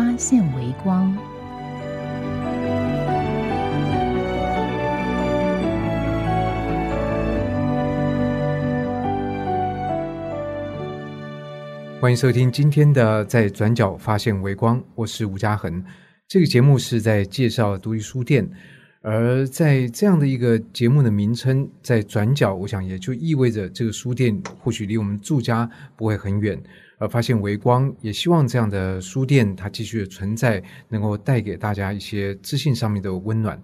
发现微光。欢迎收听今天的《在转角发现微光》，我是吴嘉恒。这个节目是在介绍独立书店，而在这样的一个节目的名称“在转角”，我想也就意味着这个书店或许离我们住家不会很远。而发现微光，也希望这样的书店它继续的存在，能够带给大家一些自信上面的温暖。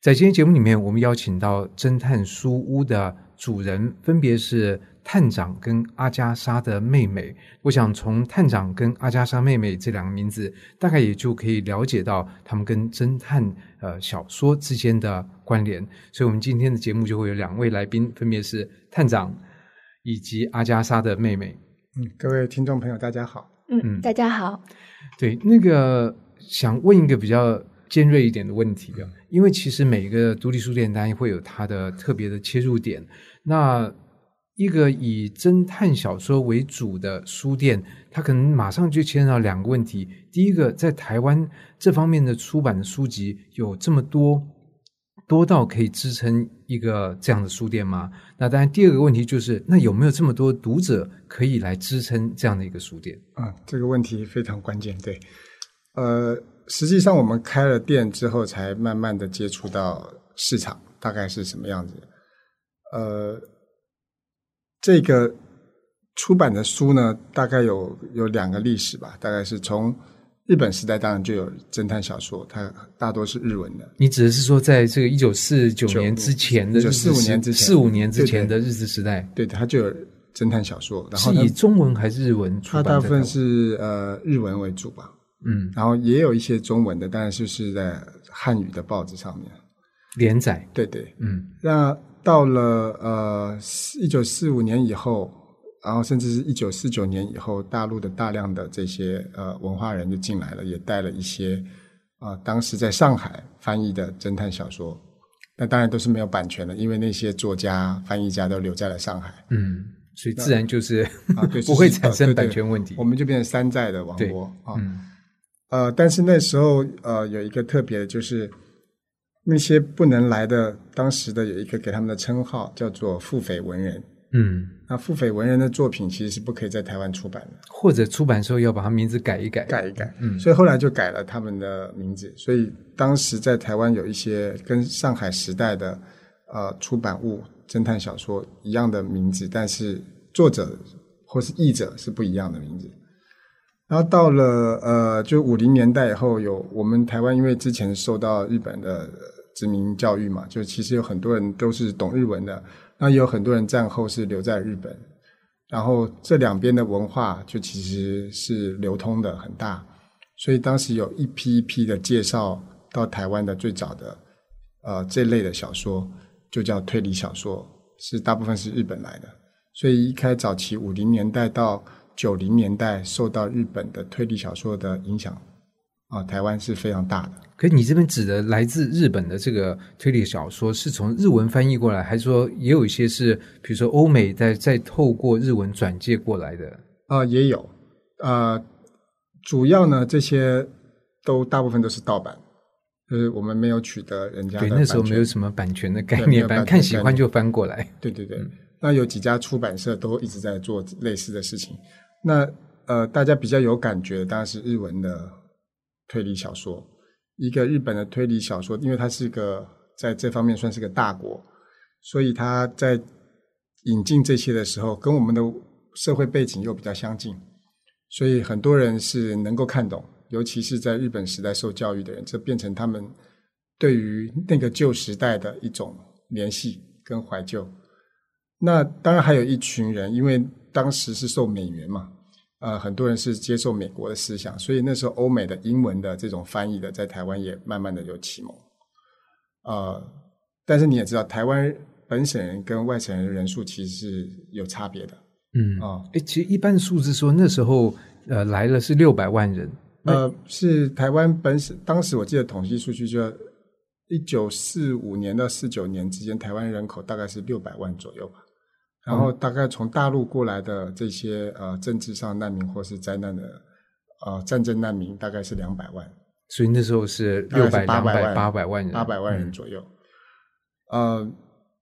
在今天节目里面，我们邀请到侦探书屋的主人，分别是探长跟阿加莎的妹妹。我想从探长跟阿加莎妹妹这两个名字，大概也就可以了解到他们跟侦探呃小说之间的关联。所以，我们今天的节目就会有两位来宾，分别是探长以及阿加莎的妹妹。嗯，各位听众朋友，大家好。嗯，大家好。对，那个想问一个比较尖锐一点的问题啊，因为其实每一个独立书店当然会有它的特别的切入点。那一个以侦探小说为主的书店，它可能马上就牵扯到两个问题：第一个，在台湾这方面的出版的书籍有这么多。多到可以支撑一个这样的书店吗？那当然，第二个问题就是，那有没有这么多读者可以来支撑这样的一个书店？啊，这个问题非常关键。对，呃，实际上我们开了店之后，才慢慢的接触到市场大概是什么样子。呃，这个出版的书呢，大概有有两个历史吧，大概是从。日本时代当然就有侦探小说，它大多是日文的。你指的是说，在这个一九四九年之前的四五年之前，四五年之前的日治时代，对，它就有侦探小说。然后是以中文还是日文出版？它大部分是呃日文为主吧。嗯，然后也有一些中文的，当然就是在汉语的报纸上面连载。对对，嗯。那到了呃一九四五年以后。然后，甚至是一九四九年以后，大陆的大量的这些呃文化人就进来了，也带了一些啊，当时在上海翻译的侦探小说。那当然都是没有版权的，因为那些作家、翻译家都留在了上海。嗯，所以自然就是啊，对，不会产生版权问题。我们就变成山寨的王国啊。呃，但是那时候呃有一个特别的，就是那些不能来的，当时的有一个给他们的称号叫做“腹诽文人”。嗯，那腹诽文人的作品其实是不可以在台湾出版的，或者出版时候要把他名字改一改，改一改。嗯，所以后来就改了他们的名字。所以当时在台湾有一些跟上海时代的呃出版物侦探小说一样的名字，但是作者或是译者是不一样的名字。然后到了呃，就五零年代以后，有我们台湾因为之前受到日本的殖民教育嘛，就其实有很多人都是懂日文的。那也有很多人战后是留在日本，然后这两边的文化就其实是流通的很大，所以当时有一批一批的介绍到台湾的最早的呃这类的小说，就叫推理小说，是大部分是日本来的，所以一开早期五零年代到九零年代受到日本的推理小说的影响。啊，台湾是非常大的。可你这边指的来自日本的这个推理小说，是从日文翻译过来，还是说也有一些是，比如说欧美在在透过日文转借过来的？啊，也有。呃，主要呢，这些都大部分都是盗版，就是我们没有取得人家。对，那时候没有什么版权的概念，版看喜欢就翻过来。对对对。那有几家出版社都一直在做类似的事情。那呃，大家比较有感觉的，当然是日文的。推理小说，一个日本的推理小说，因为它是一个在这方面算是个大国，所以它在引进这些的时候，跟我们的社会背景又比较相近，所以很多人是能够看懂，尤其是在日本时代受教育的人，这变成他们对于那个旧时代的一种联系跟怀旧。那当然还有一群人，因为当时是受美元嘛。呃，很多人是接受美国的思想，所以那时候欧美的英文的这种翻译的，在台湾也慢慢的有启蒙。呃，但是你也知道，台湾本省人跟外省人的人数其实是有差别的。嗯啊哎，其实一般数字说那时候呃来了是六百万人，呃，是台湾本省，当时我记得统计数据就一九四五年到四九年之间，台湾人口大概是六百万左右吧。然后大概从大陆过来的这些呃政治上难民或是灾难的呃战争难民，大概是两百万，所以那时候是六百、八百、万八百万人，八百万人嗯。左右。呃，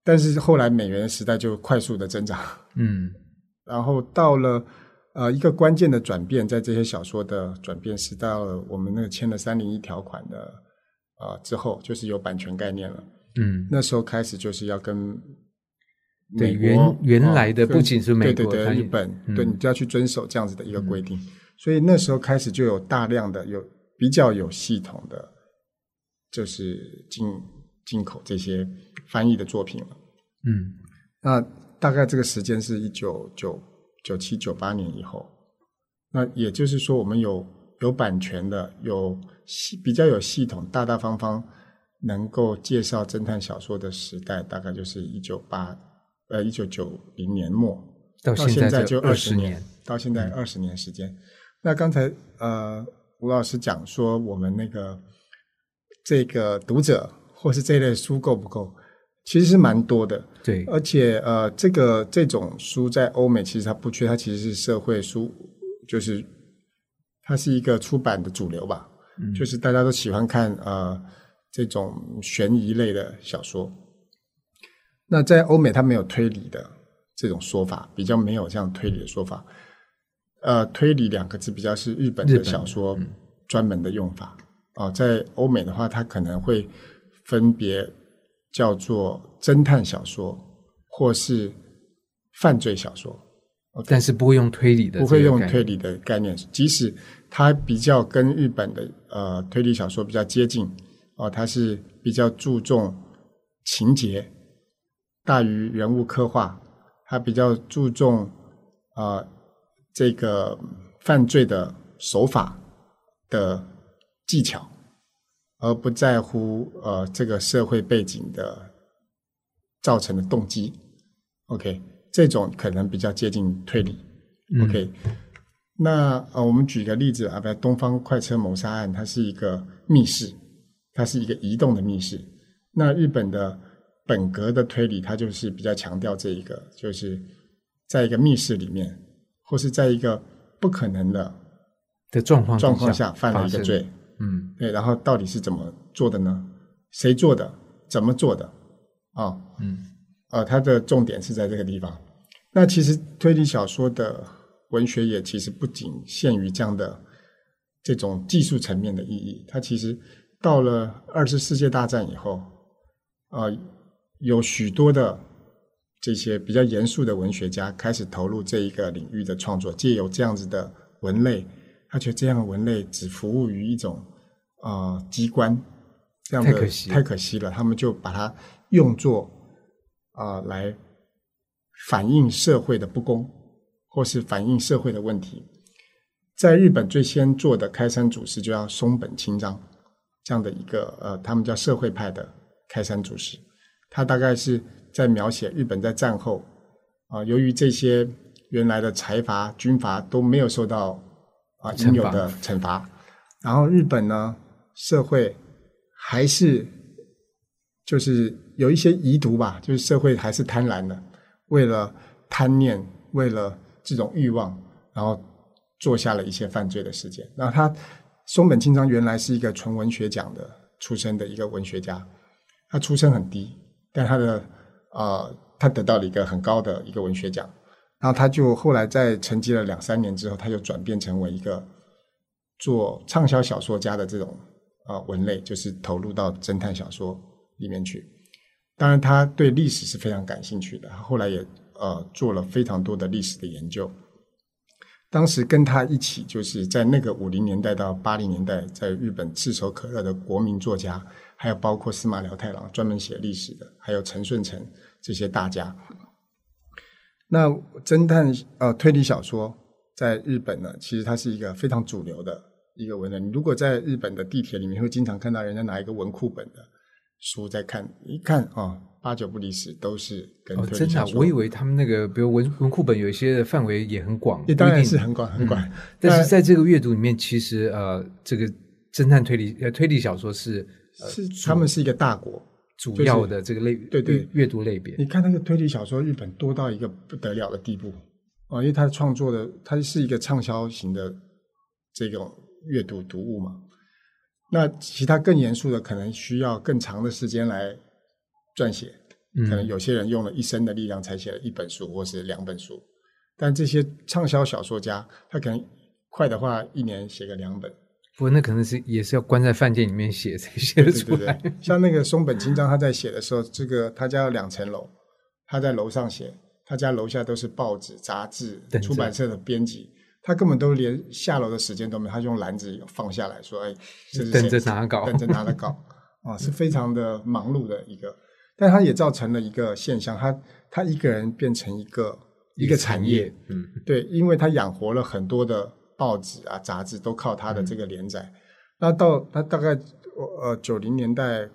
但是后来美元的时代就快速的增长，嗯。然后到了呃一个关键的转变，在这些小说的转变是到了我们那个签了三零一条款的呃之后，就是有版权概念了。嗯，那时候开始就是要跟对原原来的哦不仅是美对对对，日本，嗯对你就要去遵守这样子的一个规定。所以那时候开始就有大量的有比较有系统的，就是进进口这些翻译的作品了。嗯那大概这个时间是一九九九七九八年以后，那也就是说，我们有有版权的，有系比较有系统、大大方方能够介绍侦探小说的时代，大概就是一九八呃一九九零年末到到现在就二十年，到现在二十年时间。那刚才呃吴老师讲说，我们那个这个读者或是这类书够不够？其实是蛮多的，对，而且呃，这个这种书在欧美其实它不缺，它其实是社会书，就是它是一个出版的主流吧，嗯就是大家都喜欢看呃这种悬疑类的小说。那在欧美，它没有推理的这种说法，比较没有这样推理的说法。呃，推理两个字比较是日本的小说嗯专门的用法啊、在欧美的话，它可能会分别叫做侦探小说或是犯罪小说，但是不会用推理的，不会用推，理的概念。即使它比较跟日本的呃推理小说比较接近哦、它是比较注重情节大于人物刻画，他比较注重啊、呃这个犯罪的手法的技巧，而不在乎呃这个社会背景的造成的动机。OK，这种可能比较接近推理。嗯 OK，那呃，我们举个例子啊，比如东方快车谋杀案，它是一个密室，它是一个移动的密室。那日本的本格的推理，它就是比较强调这一个，就是在一个密室里面，或是在一个不可能的的状况状况下下犯了一个罪，，嗯对，然后到底是怎么做的呢？谁做的？怎么做的？啊、嗯呃，它的重点是在这个地方。那其实推理小说的文学也其实不仅限于这样的这种技术层面的意义，它其实到了二次世界大战以后，呃，有许多的这些比较严肃的文学家开始投入这一个领域的创作，借由这样子的文类，他觉得这样的文类只服务于一种呃机关，这样的太可惜了太可惜了，他们就把它用作啊、呃来反映社会的不公，或是反映社会的问题。在日本最先做的开山祖师就叫松本清张，这样的一个呃，他们叫社会派的开山祖师。他大概是在描写日本在战后啊、由于这些原来的财阀、军阀都没有受到啊、应有的惩罚，然后日本呢社会还是就是有一些遗毒吧，就是社会还是贪婪的，为了贪念，为了这种欲望，然后做下了一些犯罪的事件。然后他松本清张原来是一个纯文学奖的出身的一个文学家，他出身很低，但他的呃，他得到了一个很高的一个文学奖。然后他就后来在沉寂了两三年之后，他就转变成为一个做畅销小说家的这种啊、文类，就是投入到侦探小说里面去。当然，他对历史是非常感兴趣的，他后来也呃做了非常多的历史的研究。当时跟他一起，就是在那个五零年代到八零年代，在日本炙手可热的国民作家，还有包括司马辽太郎专门写历史的，还有陈顺成这些大家。那侦探呃推理小说在日本呢，其实它是一个非常主流的一个文人。你如果在日本的地铁里面，会经常看到人家拿一个文库本的书在看，一看啊，八九不离十都是跟哦，推真的啊、理小说。我以为他们那个，比如文文库本，有一些范围也很广，也当然是很广很广，但是在这个阅读里面，其实呃，这个侦探推理呃推理小说是呃是他们是一个大国。主要的这个类对对阅阅读类别。你看那个推理小说，日本多到一个不得了的地步啊！因为他创作的，它是一个畅销型的这种阅读读物嘛。那其他更严肃的，可能需要更长的时间来撰写，可能嗯，有些人用了一生的力量才写了一本书或是两本书。但这些畅销小说家，他可能快的话一年写个两本，不过那可能是也是要关在饭店里面写才写得出来。对，像那个松本清张，他在写的时候，这个他家有两层楼，他在楼上写，他家楼下都是报纸、杂志出版社的编辑，他根本都连下楼的时间都没有，他用篮子放下来说：“哎，这是等着拿稿等着拿的稿 啊，是非常的忙碌的一个。”但他也造成了一个现象，他他一个人变成一个一个产业，，嗯，对，因为他养活了很多的报纸啊、杂志，都靠他的这个连载。那到他大概呃九零年代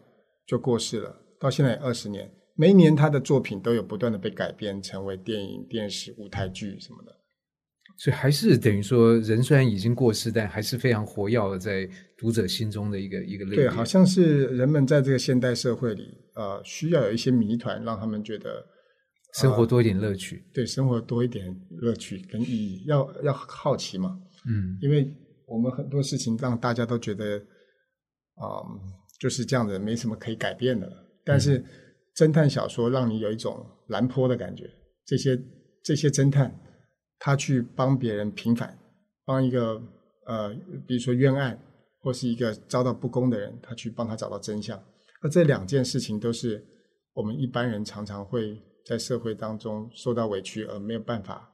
就过世了，到现在也二十年，每一年他的作品都有不断的被改编成为电影、电视、舞台剧什么的。所以还是等于说，人虽然已经过世，但还是非常活跃的在读者心中的一个一个类别。对，好像是人们在这个现代社会里，呃，需要有一些谜团，让他们觉得生活多一点乐趣。对生活多一点乐趣跟意义，要要好奇嘛。嗯，因为我们很多事情让大家都觉得，啊、就是这样的，没什么可以改变的。但是侦探小说让你有一种蓝坡的感觉，这些这些侦探，他去帮别人平反，帮一个呃，比如说冤案或是一个遭到不公的人，他去帮他找到真相。那这两件事情都是我们一般人常常会在社会当中受到委屈而没有办法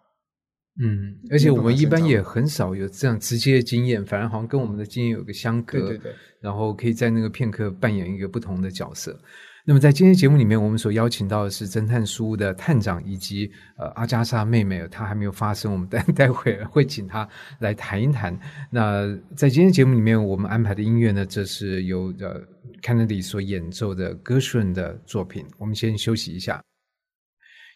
嗯，而且我们一般也很少有这样直接的经验，反而好像跟我们的经验有个相隔。对对对。然后可以在那个片刻扮演一个不同的角色。那么在今天节目里面，我们所邀请到的是侦探书屋的探长以及呃阿加莎妹妹，她还没有发声，我们待 待会会请她来谈一谈。那在今天节目里面，我们安排的音乐呢，这是由呃 Kennedy 所演奏的歌顺的作品。我们先休息一下。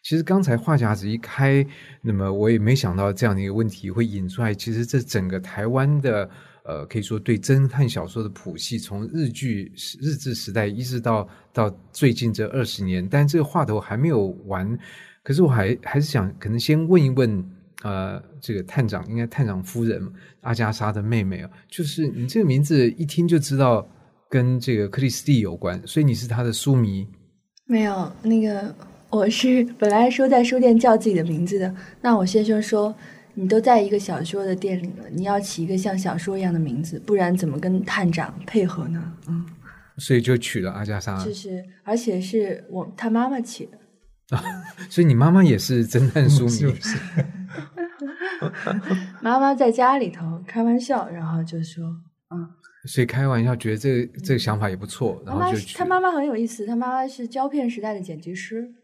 其实刚才话匣子一开，那么我也没想到这样的一个问题会引出来。其实这整个台湾的呃，可以说对侦探小说的谱系，从日剧日治时代一直到到最近这二十年，但这个话头还没有完。可是我还还是想，可能先问一问呃，这个探长，应该探长夫人阿加莎的妹妹啊，就是你这个名字一听就知道跟这个克里斯蒂有关，所以你是他的书迷。没有那个，我是本来说在书店叫自己的名字的。那我先生说，你都在一个小说的店里了，你要起一个像小说一样的名字，不然怎么跟探长配合呢？嗯，所以就取了阿加莎。就是，而且是我他妈妈起的。啊所以你妈妈也是侦探书迷，是不是？妈妈在家里头开玩笑，然后就说，嗯，所以开玩笑觉得这个这个想法也不错，然妈妈后就是取他妈妈很有意思，他妈妈是胶片时代的剪辑师。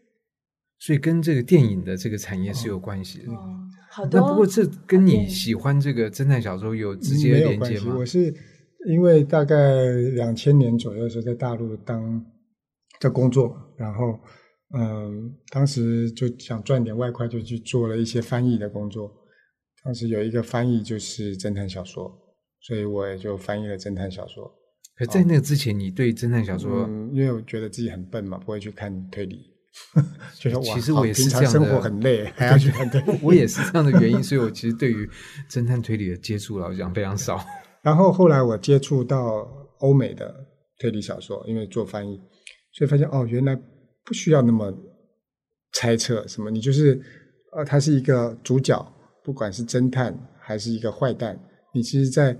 所以跟这个电影的这个产业是有关系的。哦，好的。那不过这跟你喜欢这个侦探小说有直接没有关系。连接吗？我是因为大概两千年左右的时候在大陆当在工作，然后嗯，当时就想赚点外快，就去做了一些翻译的工作。当时有一个翻译就是侦探小说，所以我也就翻译了侦探小说。可在那之前，你对侦探小说，嗯，因为我觉得自己很笨嘛，不会去看推理，觉得哇，其实我也是这样的生活很累，还要去看推理。我也是这样的原因，所以我其实对于侦探推理的接触，老实讲非常少。然后后来我接触到欧美的推理小说，因为做翻译，所以发现哦，原来不需要那么猜测什么，你就是呃，他是一个主角，不管是侦探还是一个坏蛋，你其实在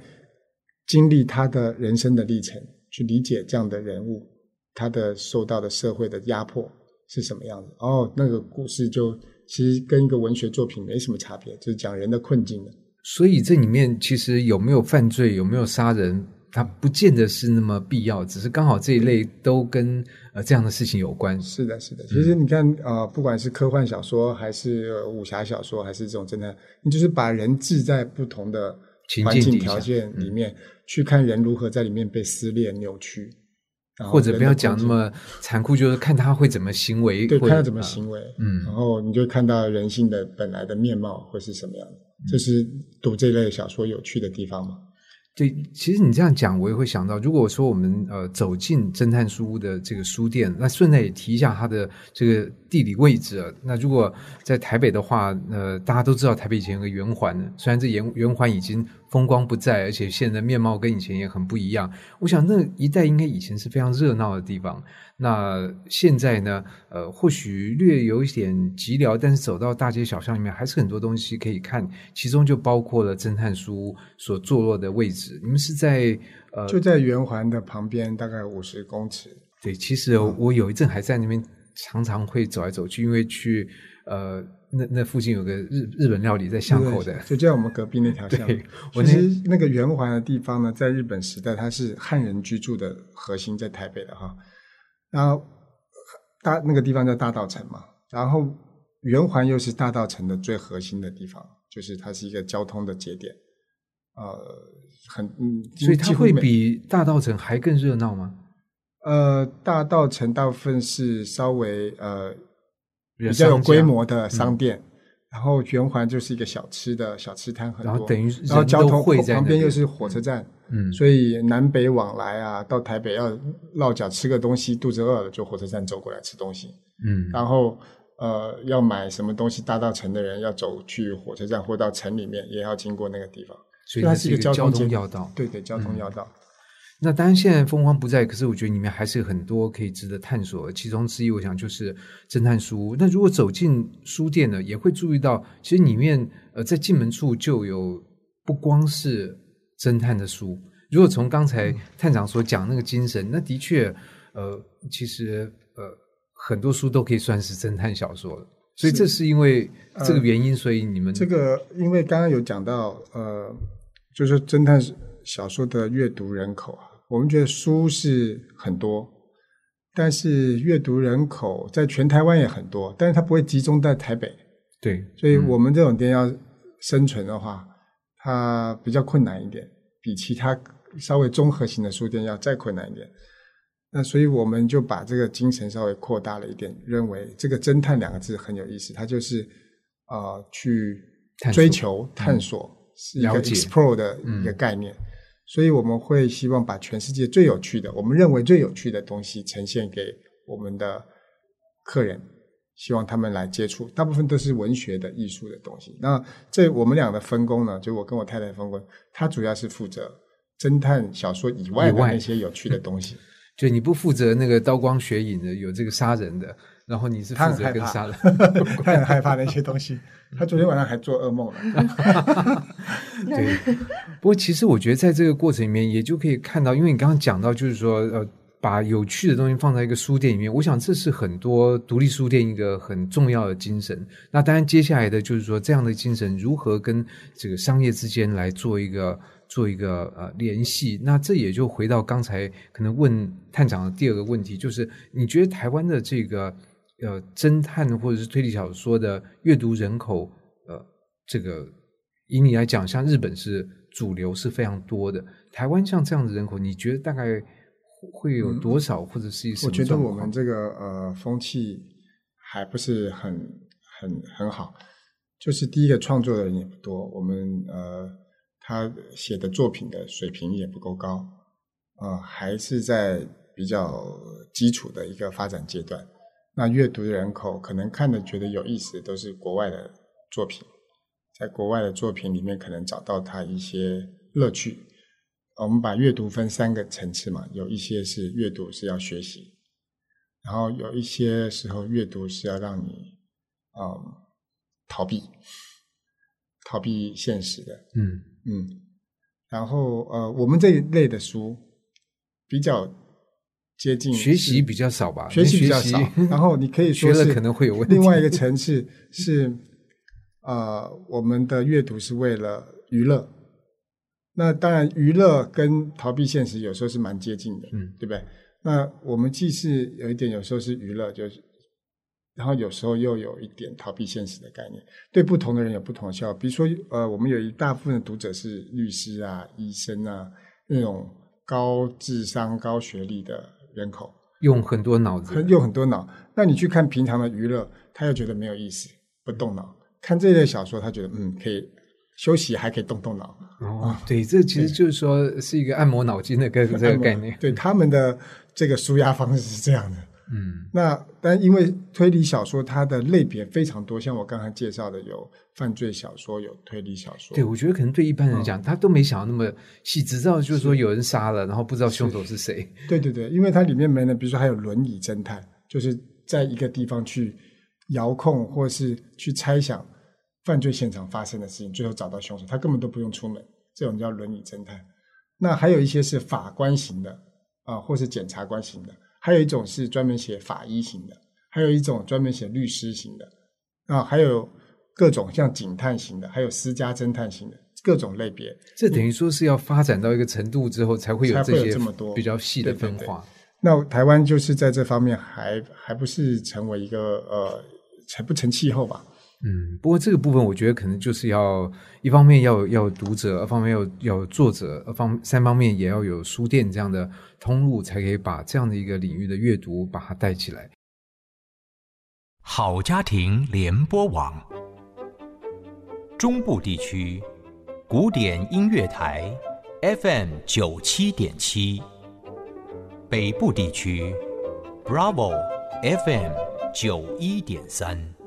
经历他的人生的历程，去理解这样的人物，他的受到的社会的压迫是什么样子。哦，那个故事就其实跟一个文学作品没什么差别，就是讲人的困境的。所以这里面其实有没有犯罪，有没有杀人，它不见得是那么必要，只是刚好这一类都跟呃这样的事情有关。是的，是的。其实你看，呃，不管是科幻小说，还是武侠小说，还是这种侦探，你就是把人置在不同的环境条件里面，去看人如何在里面被撕裂、扭曲。或者不要讲那么残酷，就是看他会怎么行为，对，看他怎么行为，嗯，然后你就看到人性的本来的面貌会是什么样的，这是读这类小说有趣的地方嘛。对，其实你这样讲，我也会想到，如果说我们呃走进侦探书屋的这个书店，那顺带也提一下它的这个地理位置。那如果在台北的话，呃，大家都知道台北以前有个圆环，虽然这圆圆环已经风光不再，而且现在面貌跟以前也很不一样。我想那一带应该以前是非常热闹的地方。那现在呢？呃，或许略有一点寂寥，但是走到大街小巷里面，还是很多东西可以看。其中就包括了侦探书所坐落的位置。你们是在呃，就在圆环的旁边，大概五十公尺。对，其实我有一阵还在那边，常常会走来走去，因为去呃，那那附近有个日日本料理在巷口的，就在我们隔壁那条 巷。其实那个圆环的地方呢，在日本时代，它是汉人居住的核心，在台北的哈。然后大那个地方叫大道城嘛，然后圆环又是大道城的最核心的地方，就是它是一个交通的节点，呃，很嗯，所以它会比大道城还更热闹吗？呃，大道城大部分是稍微呃比较有规模的商店。然后圆环就是一个小吃的小吃摊很多，然后等于然后交通旁边又是火车站，嗯，所以南北往来啊，到台北要落脚吃个东西，肚子饿了就火车站走过来吃东西，嗯，然后呃要买什么东西搭到城的人要走去火车站或到城里面也要经过那个地方，所以它是一个交通要道，对对，交通要道。那当然，现在风光不在，可是我觉得里面还是很多可以值得探索。其中之一，我想就是侦探书。那如果走进书店呢，也会注意到，其实里面呃，在进门处就有不光是侦探的书。如果从刚才探长所讲那个精神，那的确呃，其实呃，很多书都可以算是侦探小说了。所以这是因为这个原因，所以你们这个因为刚刚有讲到呃，就是侦探小说的阅读人口啊。我们觉得书是很多，但是阅读人口在全台湾也很多，但是它不会集中在台北。对，所以我们这种店要生存的话，它比较困难一点，比其他稍微综合型的书店要再困难一点。那所以我们就把这个精神稍微扩大了一点，认为这个“侦探”两个字很有意思，它就是啊，去追求、探索、是一个、explore 的一个概念。所以我们会希望把全世界最有趣的，我们认为最有趣的东西呈现给我们的客人，希望他们来接触。大部分都是文学的、艺术的东西。那这我们俩的分工呢？就我跟我太太分工，她主要是负责侦探小说以外的那些有趣的东西。就你不负责那个刀光血影的，有这个杀人的。然后你是负责跟杀人，他很害怕那些东西。他昨天晚上还做噩梦了。对，不过其实我觉得在这个过程里面，也就可以看到，因为你刚刚讲到，就是说，呃，把有趣的东西放在一个书店里面，我想这是很多独立书店一个很重要的精神。那当然，接下来的就是说，这样的精神如何跟这个商业之间来做一个做一个呃联系？那这也就回到刚才可能问探长的第二个问题，就是你觉得台湾的这个。呃，侦探或者是推理小说的阅读人口，呃，这个以你来讲，像日本是主流是非常多的。台湾像这样的人口，你觉得大概会有多少，或者是一我觉得我们这个呃风气还不是很很很好。就是第一个创作的人也不多，我们呃他写的作品的水平也不够高，呃，还是在比较基础的一个发展阶段。那阅读人口可能看的觉得有意思都是国外的作品，在国外的作品里面可能找到他一些乐趣。我们把阅读分三个层次嘛，有一些是阅读是要学习，然后有一些时候阅读是要让你嗯逃避，逃避现实的。嗯嗯，然后呃，我们这一类的书比较。接近学习比较少吧，学习比较少。然后你可以说是可能会有问题。另外一个层次是，呃，我们的阅读是为了娱乐。那当然，娱乐跟逃避现实有时候是蛮接近的，嗯，对不对？那我们既是有一点，有时候是娱乐，就是，然后有时候又有一点逃避现实的概念。对不同的人有不同的效果。比如说，呃，我们有一大部分的读者是律师啊、医生啊那种高智商、高学历的人口，用很多脑子，用很多脑。那你去看平常的娱乐，他又觉得没有意思，不动脑。看这类小说，他觉得嗯可以休息，还可以动动脑。哦，对，这其实就是说是一个按摩脑筋的个这个概念。对他们的这个舒压方式是这样的。嗯，那但因为推理小说它的类别非常多，像我刚才介绍的，有犯罪小说，有推理小说。对，我觉得可能对一般人讲，他都没想到那么细，只知道就是说有人杀了，然后不知道凶手是谁。对对对，因为它里面没呢，比如说还有轮椅侦探，就是在一个地方去遥控或是去猜想犯罪现场发生的事情，最后找到凶手，他根本都不用出门，这种叫轮椅侦探。那还有一些是法官型的啊，或是检察官型的。还有一种是专门写法医型的，还有一种专门写律师型的，啊，还有各种像警探型的，还有私家侦探型的各种类别。这等于说是要发展到一个程度之后，才会有这些这么多比较细的分化。那台湾就是在这方面还还不是成为一个呃成不成气候吧？嗯，不过这个部分我觉得可能就是要一方面要要读者，二方面要要作者，二方三方面也要有书店这样的通路，才可以把这样的一个领域的阅读把它带起来。好家庭联播网，中部地区古典音乐台 FM 九七点七，北部地区 Bravo FM 九一点三。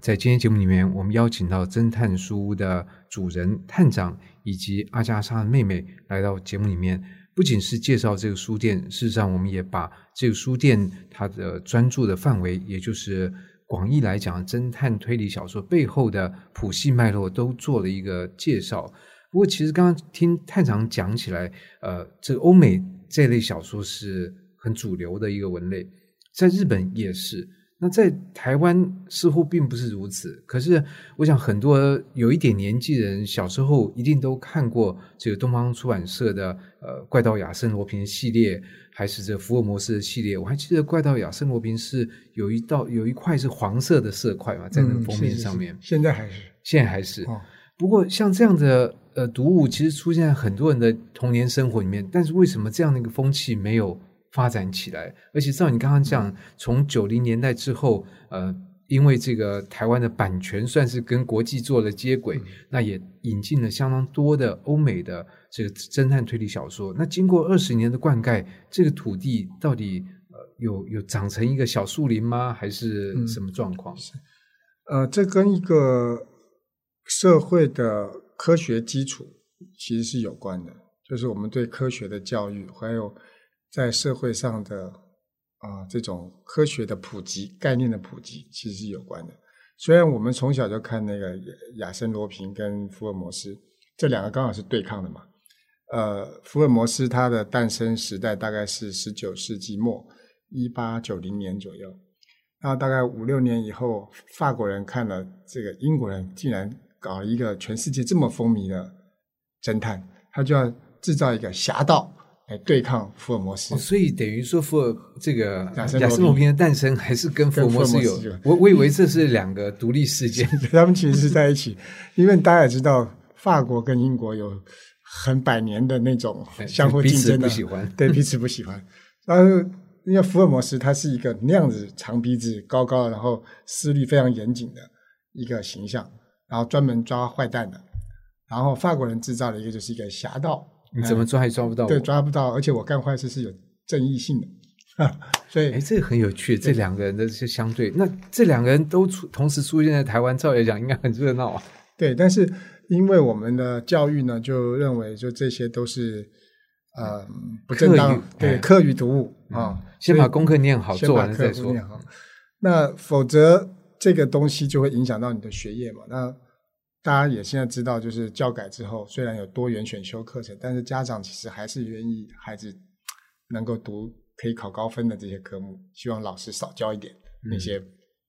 在今天节目里面，我们邀请到侦探书屋的主人探长以及阿加莎的妹妹来到节目里面，不仅是介绍这个书店，事实上我们也把这个书店它的专注的范围，也就是广义来讲侦探推理小说背后的谱系脉络都做了一个介绍。不过，其实刚刚听探长讲起来，呃，这个欧美这类小说是很主流的一个文类，在日本也是。那在台湾似乎并不是如此，可是我想很多有一点年纪人小时候一定都看过这个东方出版社的呃《怪盗亚森罗平》系列，还是这福尔摩斯的系列。我还记得《怪盗亚森罗平》是有一道有一块是黄色的色块嘛，在那个封面上面。现在还是，现在还是。不过像这样的呃读物，其实出现在很多人的童年生活里面，但是为什么这样的一个风气没有？发展起来，而且照你刚刚讲，从九零年代之后，呃，因为这个台湾的版权算是跟国际做了接轨，那也引进了相当多的欧美的这个侦探推理小说。那经过二十年的灌溉，这个土地到底呃有有长成一个小树林吗？还是什么状况？呃，这跟一个社会的科学基础其实是有关的，就是我们对科学的教育还有。在社会上的啊，这种科学的普及、概念的普及，其实是有关的。虽然我们从小就看那个亚森罗平跟福尔摩斯这两个刚好是对抗的嘛。呃，福尔摩斯他的诞生时代大概是十九世纪末，一八九零年左右。那大概五六年以后，法国人看了这个英国人竟然搞一个全世界这么风靡的侦探，他就要制造一个侠盗。来对抗福尔摩斯，所以等于说福尔这个亚瑟罗平的诞生还是跟福尔摩斯有，我我以为这是两个独立事件，他们其实是在一起，因为大家也知道法国跟英国有很百年的那种相互竞争的，不喜欢，对彼此不喜欢。然后因为福尔摩斯他是一个那样子长鼻子、高高，然后思虑非常严谨的一个形象，然后专门抓坏蛋的，然后法国人制造了一个就是一个侠盗。你怎么抓也抓不到，对，抓不到，而且我干坏事是有正义性的，所以，哎，这个很有趣，这两个人的是相对，那这两个人都出同时出现在台湾，照理讲应该很热闹啊。对，但是因为我们的教育呢，就认为就这些都是呃不正当，对，课余读物啊，先把功课念好，做完了再说。那否则这个东西就会影响到你的学业嘛？那。大家也现在知道，就是教改之后，虽然有多元选修课程，但是家长其实还是愿意孩子能够读可以考高分的这些科目，希望老师少教一点那些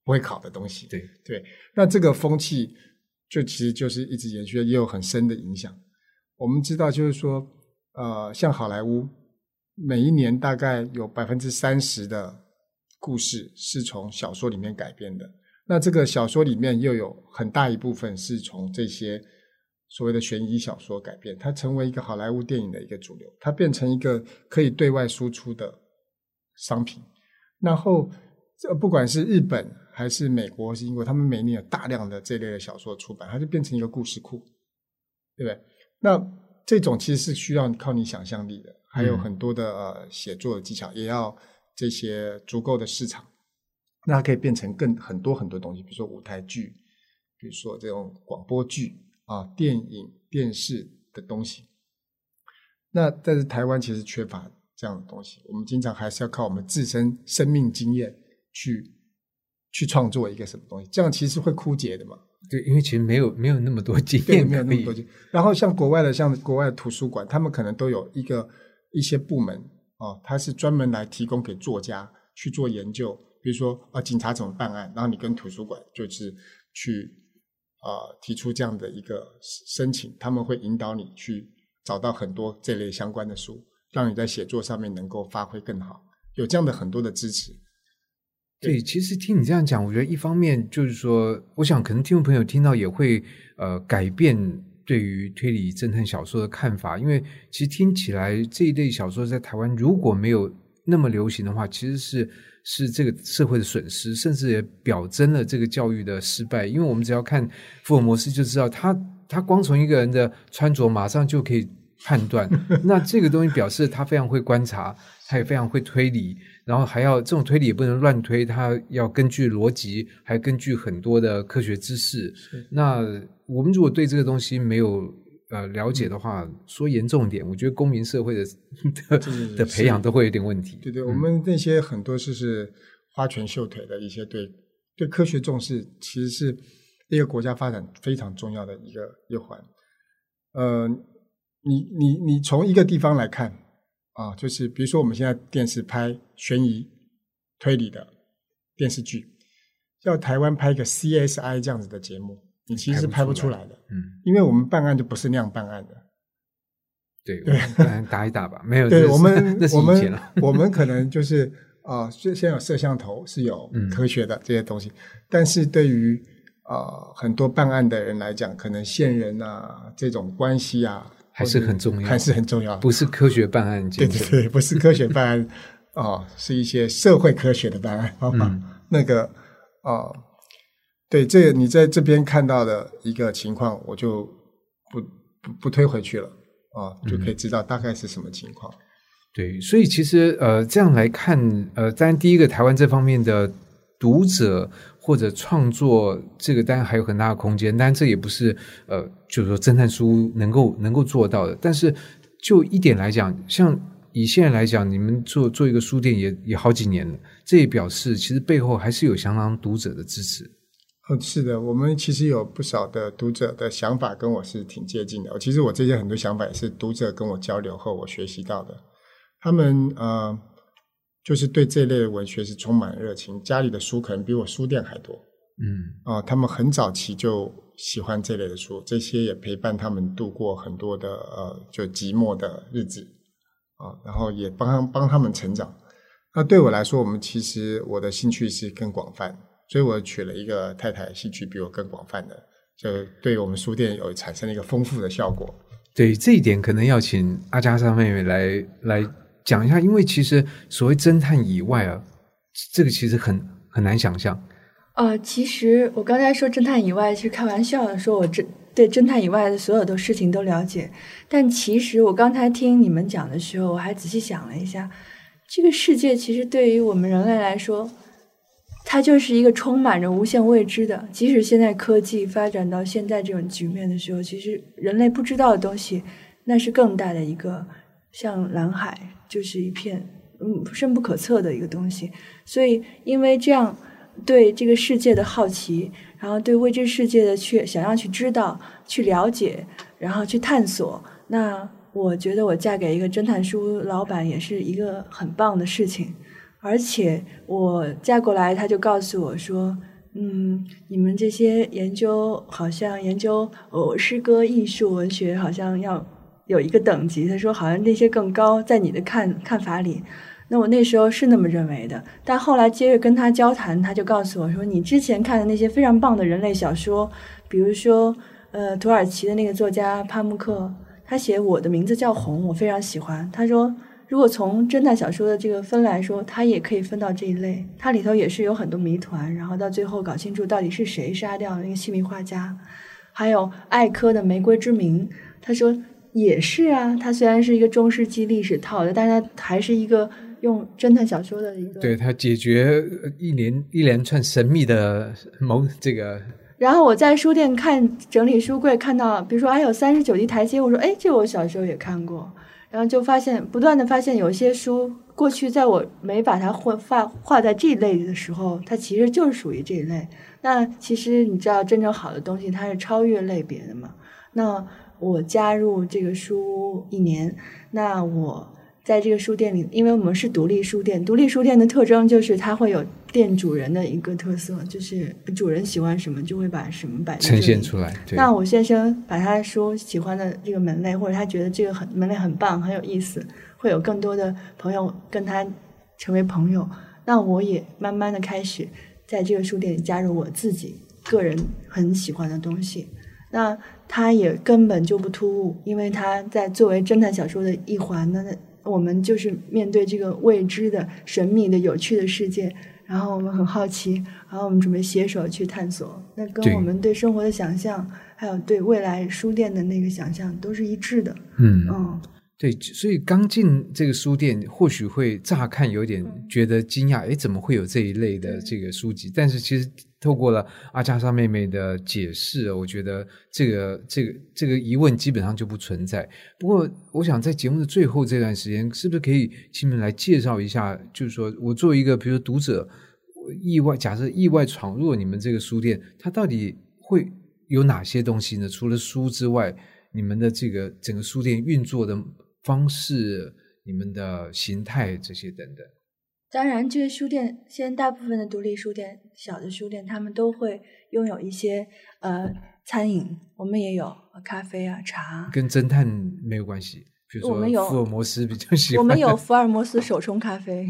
不会考的东西。对对，那这个风气就其实就是一直延续，也有很深的影响。我们知道，就是说，呃，像好莱坞每一年大概有百分之三十的故事是从小说里面改编的。那这个小说里面又有很大一部分是从这些所谓的悬疑小说改编，它成为一个好莱坞电影的一个主流，它变成一个可以对外输出的商品。然后，这不管是日本还是美国、是英国，他们每年有大量的这类的小说出版，它就变成一个故事库，对不对？那这种其实是需要靠你想象力的，还有很多的呃写作的技巧，也要这些足够的市场。那它可以变成更很多很多东西，比如说舞台剧，比如说这种广播剧啊、电影、电视的东西。那但是台湾其实缺乏这样的东西，我们经常还是要靠我们自身生命经验去去创作一个什么东西，这样其实会枯竭的嘛。对，因为其实没有没有那么多经对，验，没有那么多经验。然后像国外的，像国外的图书馆，他们可能都有一个一些部门哦，它是专门来提供给作家去做研究。比如说啊，警察怎么办案，然后你跟图书馆就是去啊提出这样的一个申请，他们会引导你去找到很多这类相关的书，让你在写作上面能够发挥更好。有这样的很多的支持。对，其实听你这样讲，我觉得一方面就是说，我想可能听众朋友听到也会呃改变对于推理侦探小说的看法，因为其实听起来这一类小说在台湾如果没有那么流行的话，其实是是这个社会的损失，甚至也表征了这个教育的失败。因为我们只要看福尔摩斯就知道，他他光从一个人的穿着马上就可以判断，那这个东西表示他非常会观察，他也非常会推理。然后还要这种推理也不能乱推，他要根据逻辑，还根据很多的科学知识。那我们如果对这个东西没有呃了解的话，说严重点，我觉得公民社会的 的 的培养都会有点问题。对对，我们那些很多就是花拳绣腿的一些对对科学重视，其实是一个国家发展非常重要的一个一环。呃，你你你从一个地方来看。啊，就是比如说我们现在电视拍悬疑推理的电视剧，要台湾拍一个 CSI 这样子的节目，你其实是拍不出来的。嗯，因为我们办案就不是那样办案的。对对，打一打吧，没有。对我们，我们了。我们可能就是啊，现现在有摄像头是有科学的这些东西，但是对于啊很多办案的人来讲，可能线人啊这种关系啊。还是很重要，还是很重要，不是科学办案，对对对，不是科学办案，哦，是一些社会科学的办案方法。那个哦，对，这个你在这边看到的一个情况，我就不不不推回去了，啊，就可以知道大概是什么情况。对，所以其实呃，这样来看，呃，当然第一个台湾这方面的读者。或者创作这个当然还有很大的空间，但这也不是呃，就是说侦探书能够能够做到的。但是就一点来讲，像以现在来讲，你们做做一个书店也也好几年了，这也表示其实背后还是有相当读者的支持。哦，是的，我们其实有不少的读者的想法跟我是挺接近的。其实我这些很多想法也是读者跟我交流后我学习到的。他们呃。就是对这类文学是充满热情，家里的书可能比我书店还多。嗯，啊，他们很早期就喜欢这类的书，这些也陪伴他们度过很多的呃就寂寞的日子啊，然后也帮帮他们成长。那对我来说，我们其实我的兴趣是更广泛，所以我娶了一个太太，兴趣比我更广泛的，就对我们书店有产生了一个丰富的效果。对这一点，可能要请阿加莎妹妹来来。讲一下，因为其实所谓侦探以外啊，这个其实很很难想象。呃，其实我刚才说侦探以外是开玩笑的，说我侦对侦探以外的所有的事情都了解。但其实我刚才听你们讲的时候，我还仔细想了一下，这个世界其实对于我们人类来说，它就是一个充满着无限未知的。即使现在科技发展到现在这种局面的时候，其实人类不知道的东西，那是更大的一个像蓝海。就是一片嗯深不可测的一个东西，所以因为这样对这个世界的好奇，然后对未知世界的去想要去知道、去了解，然后去探索，那我觉得我嫁给一个侦探书老板也是一个很棒的事情。而且我嫁过来，他就告诉我说：“嗯，你们这些研究好像研究哦诗歌、艺术、文学，好像要。”有一个等级，他说好像那些更高，在你的看看法里。那我那时候是那么认为的，但后来接着跟他交谈，他就告诉我说，你之前看的那些非常棒的人类小说，比如说呃土耳其的那个作家帕慕克，他写我的名字叫红，我非常喜欢。他说。如果从侦探小说的这个分来说，它也可以分到这一类。它里头也是有很多谜团，然后到最后搞清楚到底是谁杀掉了那个戏迷画家。还有艾科的《玫瑰之名》，他说也是啊。它虽然是一个中世纪历史套的，但是它还是一个用侦探小说的一个。对他解决一连一连串神秘的谋这个。然后我在书店看整理书柜，看到比如说还有三十九级台阶，我说哎，这我小时候也看过。然后就发现，不断的发现，有些书过去在我没把它画画画在这一类的时候，它其实就是属于这一类。那其实你知道，真正好的东西它是超越类别的嘛？那我加入这个书屋一年，那我。在这个书店里，因为我们是独立书店，独立书店的特征就是它会有店主人的一个特色，就是主人喜欢什么就会把什么摆呈现出来。那我先生把他说喜欢的这个门类，或者他觉得这个很门类很棒很有意思，会有更多的朋友跟他成为朋友。那我也慢慢的开始在这个书店里加入我自己个人很喜欢的东西。那他也根本就不突兀，因为他在作为侦探小说的一环呢。我们就是面对这个未知的、神秘的、有趣的世界，然后我们很好奇，然后我们准备携手去探索。那跟我们对生活的想象，还有对未来书店的那个想象，都是一致的。嗯嗯。对，所以刚进这个书店，或许会乍看有点觉得惊讶，哎，怎么会有这一类的这个书籍？但是其实透过了阿加莎妹妹的解释，我觉得这个这个这个疑问基本上就不存在。不过，我想在节目的最后这段时间，是不是可以请你们来介绍一下？就是说我作为一个比如说读者，意外假设意外闯入你们这个书店，它到底会有哪些东西呢？除了书之外，你们的这个整个书店运作的。方式、你们的形态这些等等。当然，这些书店现在大部分的独立书店、小的书店，他们都会拥有一些呃餐饮。我们也有咖啡啊、茶。跟侦探没有关系。比如说，福尔摩斯比较喜欢。我们有福尔摩斯手冲咖啡，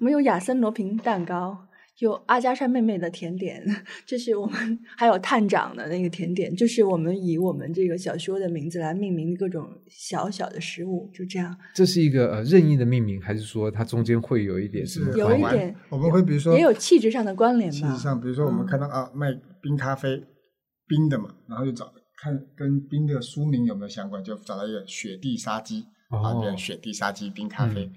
我们有亚森罗平蛋糕。有阿加莎妹妹的甜点，这是我们还有探长的那个甜点，就是我们以我们这个小说的名字来命名各种小小的食物，就这样。这是一个呃任意的命名，还是说它中间会有一点是有一点？我们会比如说也有气质上的关联吧。气质上，比如说我们看到啊卖冰咖啡，冰的嘛，然后就找看跟冰的书名有没有相关，就找到一个雪地杀鸡啊，变雪地杀鸡冰咖啡。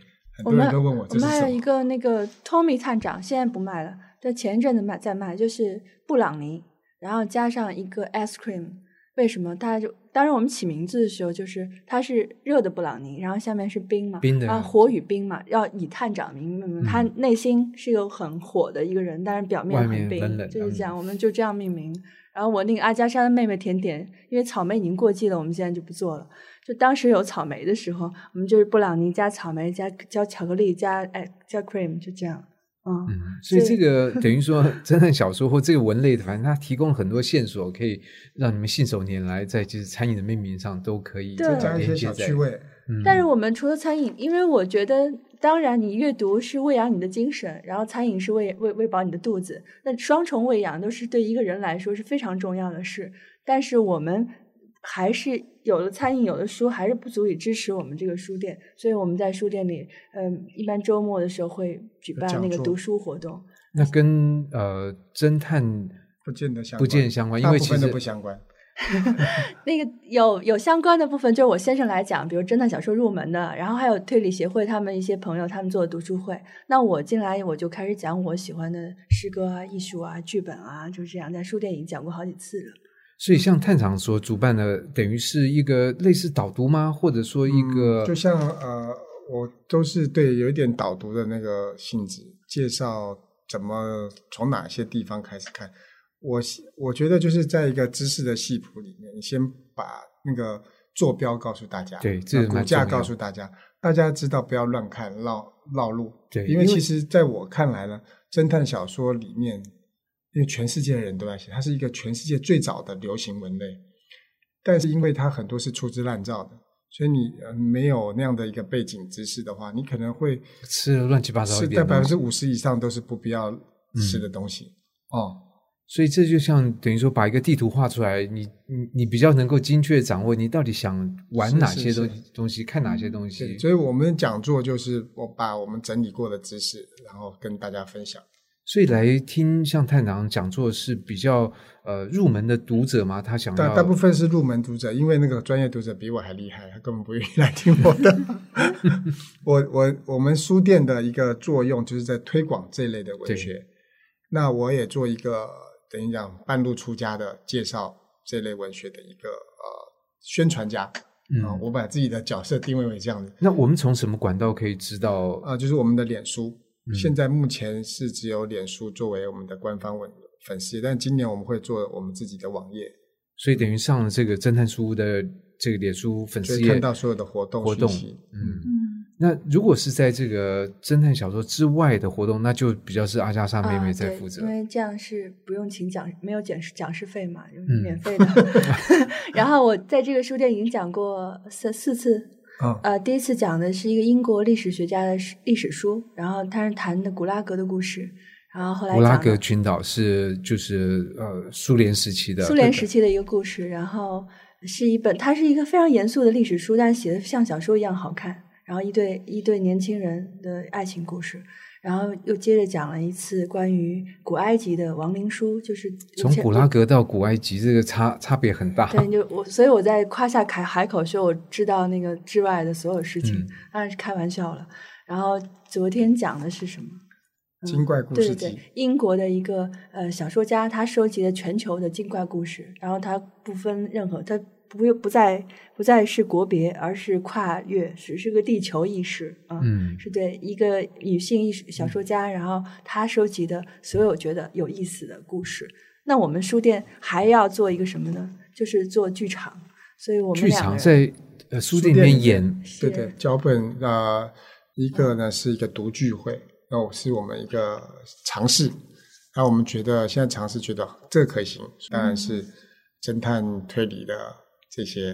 我们都问我，我们还有一个那个 Tommy 探长，现在不卖了，但前一阵子卖在卖，就是布朗尼，然后加上一个 ice cream。为什么？大家就当时我们起名字的时候，就是它是热的布朗尼，然后下面是冰嘛，冰的，然后火与冰嘛，要以探长名命名。他内心是一个很火的一个人，但是表面很冰，就是这样。我们就这样命名。然后我那个阿加莎的妹妹甜甜，因为草莓已经过季了，我们现在就不做了。就当时有草莓的时候，我们就是布朗尼加草莓加加巧克力加哎加 cream 就这样，嗯，所以这个 等于说侦探小说或这个文类的，反正它提供了很多线索，可以让你们信手拈来，在就是餐饮的命名上都可以加一些小趣味。但是我们除了餐饮，因为我觉得，当然你阅读是喂养你的精神，然后餐饮是喂喂喂饱你的肚子，那双重喂养都是对一个人来说是非常重要的事。但是我们。还是有的餐饮，有的书，还是不足以支持我们这个书店。所以我们在书店里，嗯，一般周末的时候会举办那个读书活动。那跟呃侦探不见得相不见相关，因为其实不相关。那个有有相关的部分，就是我先生来讲，比如侦探小说入门的，然后还有推理协会他们一些朋友他们做的读书会。那我进来我就开始讲我喜欢的诗歌啊、艺术啊、剧本啊，就是这样在书店已经讲过好几次了。所以，像探长所主办的，等于是一个类似导读吗？或者说一个，就像呃，我都是对有一点导读的那个性质，介绍怎么从哪些地方开始看。我我觉得就是在一个知识的系谱里面，你先把那个坐标告诉大家，对，这股价告诉大家，大家知道不要乱看，绕绕路。对，因为其实在我看来呢，侦探小说里面。因为全世界的人都在写，它是一个全世界最早的流行文类，但是因为它很多是粗制滥造的，所以你呃没有那样的一个背景知识的话，你可能会吃了乱七八糟吃一点东西在百分之五十以上都是不必要吃的东西。哦，所以这就像等于说把一个地图画出来，你你你比较能够精确掌握你到底想玩是是哪些东东西，看哪些东，西。所以我们讲座就是我把我们整理过的知识，然后跟大家分享。所以来听像探长讲座是比较呃入门的读者吗？他想大要大部分是入门读者，因为那个专业读者比我还厉害，他根本不愿意来听我的。我我我们书店的一个作用就是在推广这类的文学。那我也做一个等于讲半路出家的介绍这类文学的一个呃宣传家啊、嗯我把自己的角色定位为这样子那我们从什么管道可以知道？啊、就是我们的脸书。嗯现在目前是只有脸书作为我们的官方文粉丝，但今年我们会做我们自己的网页，所以等于上了这个侦探书屋的这个脸书粉丝页看到所有的活动活动。嗯，嗯，那如果是在这个侦探小说之外的活动，那就比较是阿加莎妹妹在负责。因为这样是不用请讲，没有讲讲师费嘛，就是嗯免费的。然后我在这个书店已经讲过四四次，啊呃，第一次讲的是一个英国历史学家的史历史书，然后他是谈的古拉格的故事，然后后来古拉格群岛是就是呃苏联时期的苏联时期的一个故事，然后是一本，它是一个非常严肃的历史书，但是写的像小说一样好看。然后一对一对年轻人的爱情故事，然后又接着讲了一次关于古埃及的亡灵书，就是从古拉格到古埃及，这个差差别很大。对，就我，所以我在夸下海海口说我知道那个之外的所有事情，嗯当然是开玩笑了。然后昨天讲的是什么？精怪故事对对，英国的一个呃小说家，他收集了全球的精怪故事，然后他不分任何，他不不再不再是国别，而是跨越，只是个地球意识啊。嗯是对一个女性艺术小说家，然后她收集的所有觉得有意思的故事。那我们书店还要做一个什么呢？就是做剧场，所以我们剧场在呃书店里面演，对对，脚本呃，一个呢是一个读剧会，那我是我们一个尝试，那我们觉得现在尝试觉得这个可行，当然是侦探推理的这些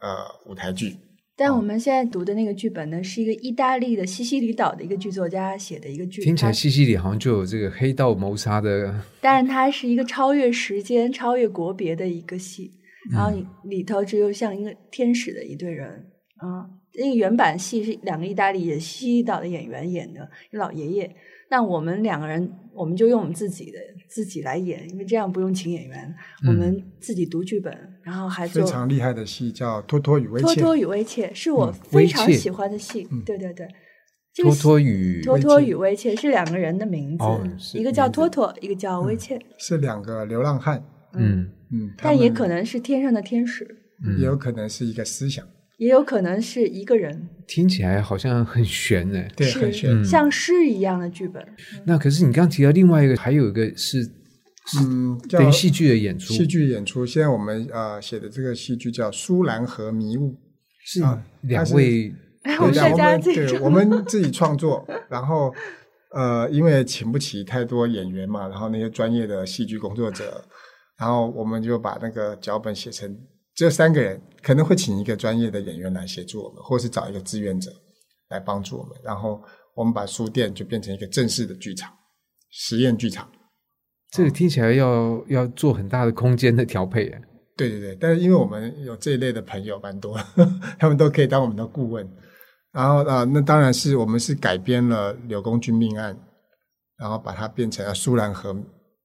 呃舞台剧，但我们现在读的那个剧本呢，是一个意大利的西西里岛的一个剧作家写的一个剧，听起来西西里好像就有这个黑道谋杀的，但是它是一个超越时间、超越国别的一个戏，然后嗯里里头只有像一个天使的一对人啊。那个原版戏是两个意大利的西西里岛的演员演的，一个老爷爷。那我们两个人，我们就用我们自己的自己来演，因为这样不用请演员，我嗯。们自己读剧本，然后还做非常厉害的戏叫《托托与威切》，托托与威切，是我非常喜欢的戏。嗯对对对，这个托托与托托与威切是两个人的名字，一个叫托托，一个叫威切，是两个流浪汉，嗯。嗯，但也可能是天上的天使，嗯。也有可能是一个思想，也有可能是一个人，听起来好像很悬哎。对，很悬，嗯像诗一样的剧本。那可是你刚刚提到另外一个，还有一个是嗯，叫等于戏剧的演出，戏剧演出。现在我们呃写的这个戏剧叫《苏兰和迷雾》，是啊两位哎，我们对大家我们对自己说我们自己创作，然后呃，因为请不起太多演员嘛，然后那些专业的戏剧工作者，然后我们就把那个脚本写成只有三个人，可能会请一个专业的演员来协助我们，或是找一个志愿者来帮助我们，然后我们把书店就变成一个正式的剧场，实验剧场。这个听起来要要做很大的空间的调配哎。对对对，但是因为我们有这一类的朋友蛮多，他们都可以当我们的顾问。然后啊、呃那当然是我们是改编了柳公军命案，然后把它变成了苏兰河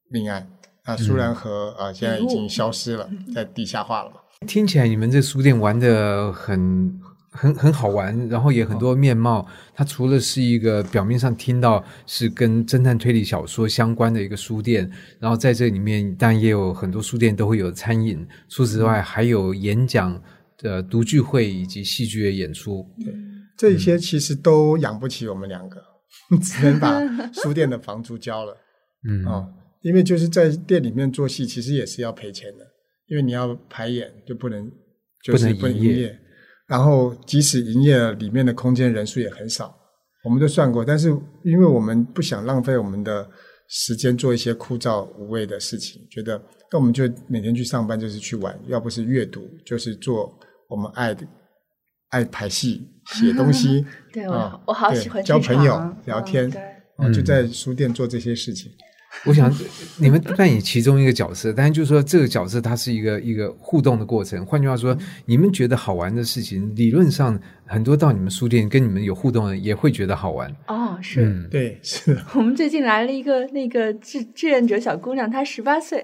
命案。啊苏兰河啊、呃现在已经消失了，在地下化了嘛。听起来你们这书店玩的很很很好玩，然后也很多面貌。它除了是一个表面上听到是跟侦探推理小说相关的一个书店，然后在这里面当然也有很多书店都会有餐饮，除此之外还有演讲的读剧会以及戏剧的演出。这些其实都养不起我们两个，只能把书店的房租交了 嗯，啊、因为就是在店里面做戏，其实也是要赔钱的，因为你要排演就不能就是不能营业，然后即使营业了，里面的空间人数也很少，我们都算过，但是因为我们不想浪费我们的时间做一些枯燥无味的事情，觉得那我们就每天去上班就是去玩，要不是阅读，就是做我们爱的爱排戏、写东西 对我、啊我好喜欢交朋友、聊天就嗯。在书店做这些事情。我想你们扮演其中一个角色，但是就是说这个角色它是一个一个互动的过程。换句话说，你们觉得好玩的事情，理论上很多到你们书店跟你们有互动的人也会觉得好玩。哦，是。嗯，对，是的，我们最近来了一个那个志志愿者小姑娘，她十八岁，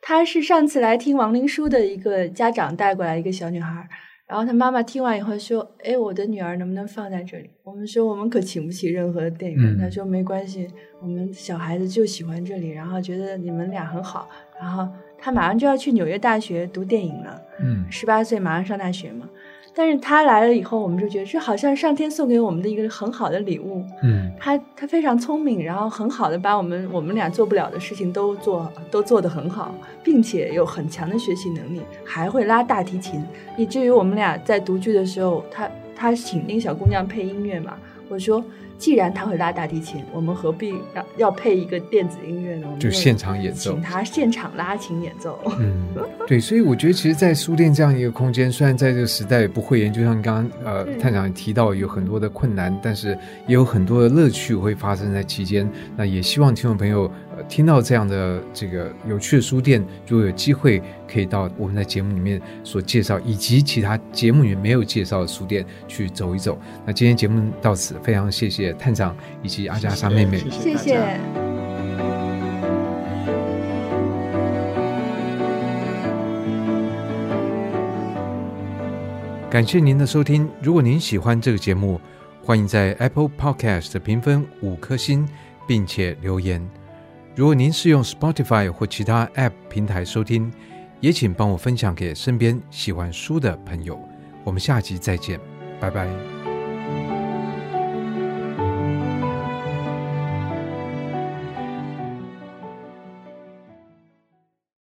她是上次来听王林书的一个家长带过来一个小女孩，然后他妈妈听完以后说：“哎，我的女儿能不能放在这里？”我们说我们可请不起任何电影人，嗯她说没关系，我们小孩子就喜欢这里，然后觉得你们俩很好，然后他马上就要去纽约大学读电影了。嗯十八岁马上上大学嘛。但是他来了以后，我们就觉得这好像上天送给我们的一个很好的礼物。嗯他他非常聪明，然后很好的把我们我们俩做不了的事情都做都做得很好，并且有很强的学习能力，还会拉大提琴，以至于我们俩在读剧的时候，他他请那个小姑娘配音乐嘛，我说既然他会拉大提琴，我们何必要要配一个电子音乐呢？我们就现场演奏请他现场拉琴演奏。嗯，对，所以我觉得其实，在书店这样一个空间，虽然在这个时代不会言，就像刚刚呃嗯探长也提到有很多的困难，但是也有很多的乐趣会发生在期间。那也希望听众朋友呃听到这样的这个有趣的书店，如果有机会可以到我们在节目里面所介绍，以及其他节目里面没有介绍的书店去走一走。那今天节目到此，非常谢谢探长以及阿加莎妹妹。谢谢。感谢您的收听。如果您喜欢这个节目，欢迎在 Apple Podcast 评分五颗星，并且留言。如果您是用 Spotify 或其他 App 平台收听，也请帮我分享给身边喜欢书的朋友。我们下集再见，拜拜。